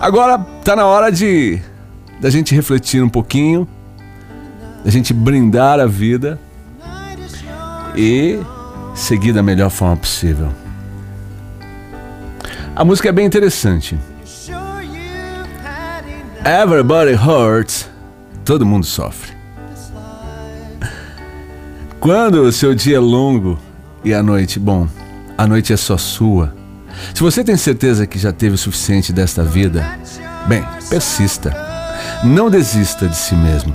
Agora tá na hora de da gente refletir um pouquinho, da gente brindar a vida e seguir da melhor forma possível. A música é bem interessante. Everybody hurts. Todo mundo sofre. Quando o seu dia é longo e a noite, bom, a noite é só sua. Se você tem certeza que já teve o suficiente desta vida, bem, persista. Não desista de si mesmo,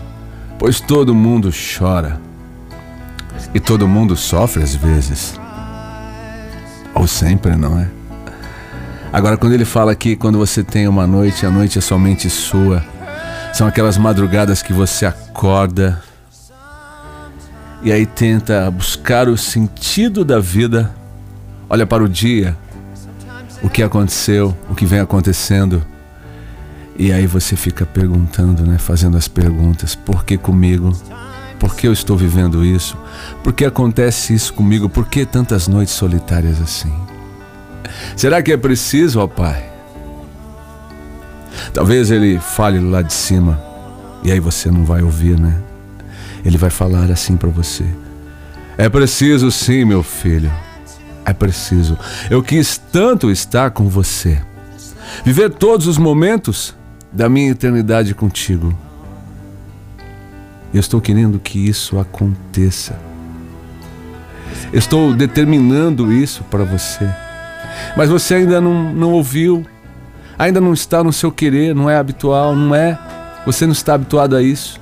pois todo mundo chora. E todo mundo sofre às vezes. Ou sempre, não é? Agora, quando ele fala que quando você tem uma noite, a noite é somente sua, são aquelas madrugadas que você acorda e aí tenta buscar o sentido da vida, olha para o dia, o que aconteceu, o que vem acontecendo. E aí você fica perguntando, né, fazendo as perguntas: por que comigo? Por que eu estou vivendo isso? Por que acontece isso comigo? Por que tantas noites solitárias assim? Será que é preciso, ó Pai? Talvez ele fale lá de cima e aí você não vai ouvir, né? Ele vai falar assim para você: É preciso sim, meu filho. É preciso. Eu quis tanto estar com você. Viver todos os momentos da minha eternidade contigo. Eu estou querendo que isso aconteça. estou determinando isso para você. Mas você ainda não, não ouviu, ainda não está no seu querer, não é habitual, não é. Você não está habituado a isso.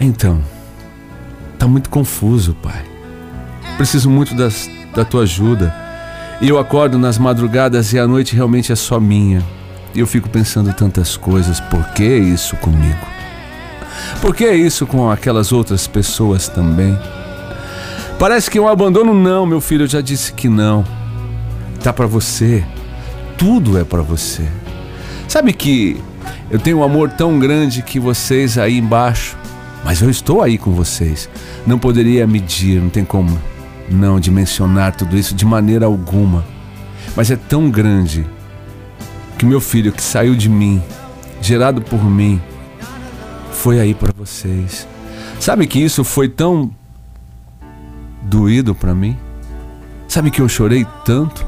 Então, está muito confuso, pai. Preciso muito das, da tua ajuda. E eu acordo nas madrugadas e a noite realmente é só minha. E eu fico pensando tantas coisas. Por que isso comigo? Por que isso com aquelas outras pessoas também? Parece que é um abandono não, meu filho, eu já disse que não. Tá para você. Tudo é para você. Sabe que eu tenho um amor tão grande que vocês aí embaixo, mas eu estou aí com vocês. Não poderia medir, não tem como não dimensionar tudo isso de maneira alguma. Mas é tão grande que meu filho que saiu de mim, gerado por mim, foi aí para vocês. Sabe que isso foi tão doído para mim? Sabe que eu chorei tanto?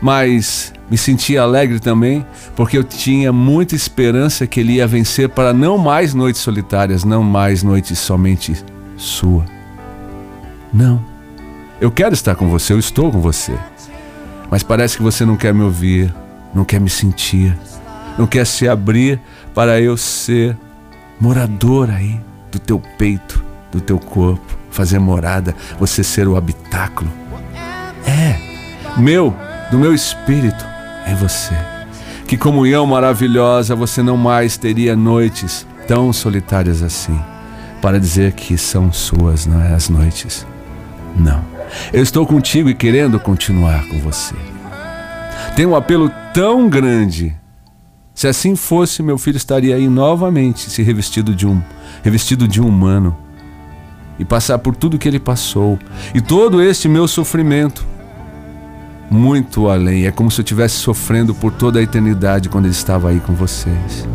Mas me senti alegre também, porque eu tinha muita esperança que ele ia vencer para não mais noites solitárias, não mais noites somente sua. Não. Eu quero estar com você, eu estou com você. Mas parece que você não quer me ouvir, não quer me sentir, não quer se abrir para eu ser morador aí do teu peito, do teu corpo, fazer morada, você ser o habitáculo. É, meu, do meu espírito em você. Que comunhão maravilhosa, você não mais teria noites tão solitárias assim, para dizer que são suas, não é as noites. Não. Eu estou contigo e querendo continuar com você. Tem um apelo tão grande. Se assim fosse, meu filho estaria aí novamente, se revestido de um, revestido de um humano e passar por tudo que ele passou e todo este meu sofrimento muito além. É como se eu estivesse sofrendo por toda a eternidade quando ele estava aí com vocês.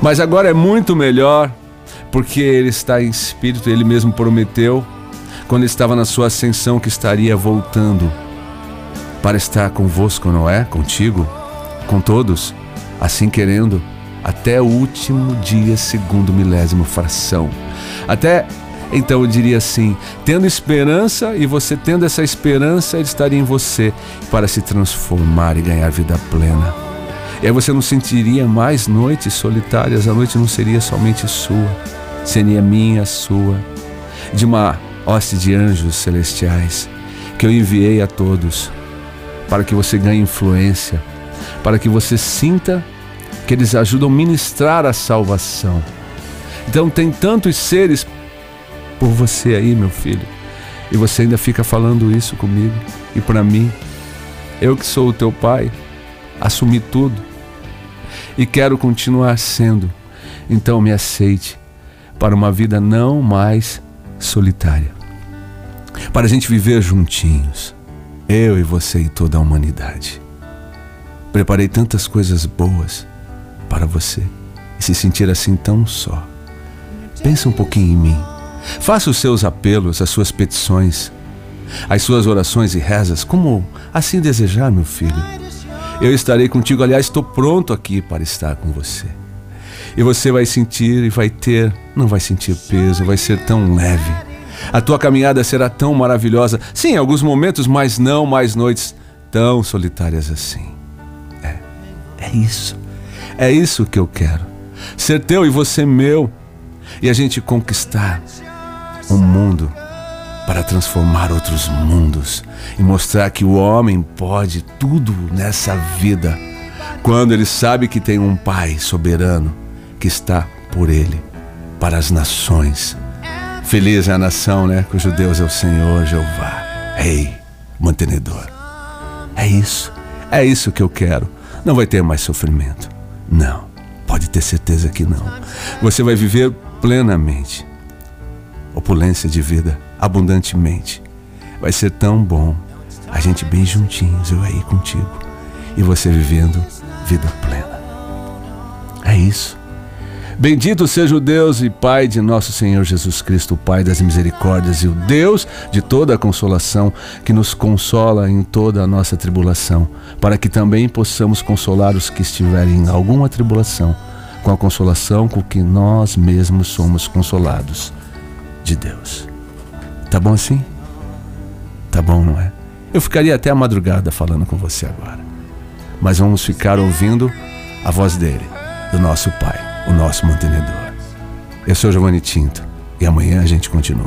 Mas agora é muito melhor, porque ele está em espírito, ele mesmo prometeu, quando estava na sua ascensão, que estaria voltando para estar convosco, não é? Contigo, com todos, assim querendo, até o último dia, segundo milésimo fração. Até então eu diria assim: tendo esperança e você tendo essa esperança, ele estaria em você para se transformar e ganhar vida plena. E aí você não sentiria mais noites solitárias, a noite não seria somente sua, seria minha, sua, de uma hoste de anjos celestiais que eu enviei a todos para que você ganhe influência, para que você sinta que eles ajudam a ministrar a salvação. Então tem tantos seres por você aí, meu filho. E você ainda fica falando isso comigo e para mim. Eu que sou o teu pai, assumi tudo e quero continuar sendo. Então me aceite para uma vida não mais solitária. Para a gente viver juntinhos, eu e você e toda a humanidade. Preparei tantas coisas boas para você e se sentir assim tão só. Pensa um pouquinho em mim. Faça os seus apelos, as suas petições, as suas orações e rezas, como assim desejar, meu filho. Eu estarei contigo, aliás, estou pronto aqui para estar com você. E você vai sentir e vai ter, não vai sentir peso, vai ser tão leve. A tua caminhada será tão maravilhosa. Sim, alguns momentos, mas não mais noites tão solitárias assim. É, é isso. É isso que eu quero. Ser teu e você meu. E a gente conquistar um mundo para transformar outros mundos e mostrar que o homem pode tudo nessa vida quando ele sabe que tem um Pai soberano que está por ele para as nações. Feliz é a nação, né? Cujo Deus é o Senhor Jeová, Rei, mantenedor. É isso, é isso que eu quero. Não vai ter mais sofrimento. Não, pode ter certeza que não. Você vai viver plenamente. Opulência de vida, abundantemente. Vai ser tão bom. A gente bem juntinhos, eu aí contigo. E você vivendo vida plena. É isso. Bendito seja o Deus e Pai de nosso Senhor Jesus Cristo, o Pai das misericórdias e o Deus de toda a consolação, que nos consola em toda a nossa tribulação, para que também possamos consolar os que estiverem em alguma tribulação, com a consolação com que nós mesmos somos consolados de Deus. Tá bom assim? Tá bom, não é? Eu ficaria até a madrugada falando com você agora. Mas vamos ficar ouvindo a voz dele, do nosso Pai o nosso mantenedor. Eu sou Giovanni Tinto e amanhã a gente continua.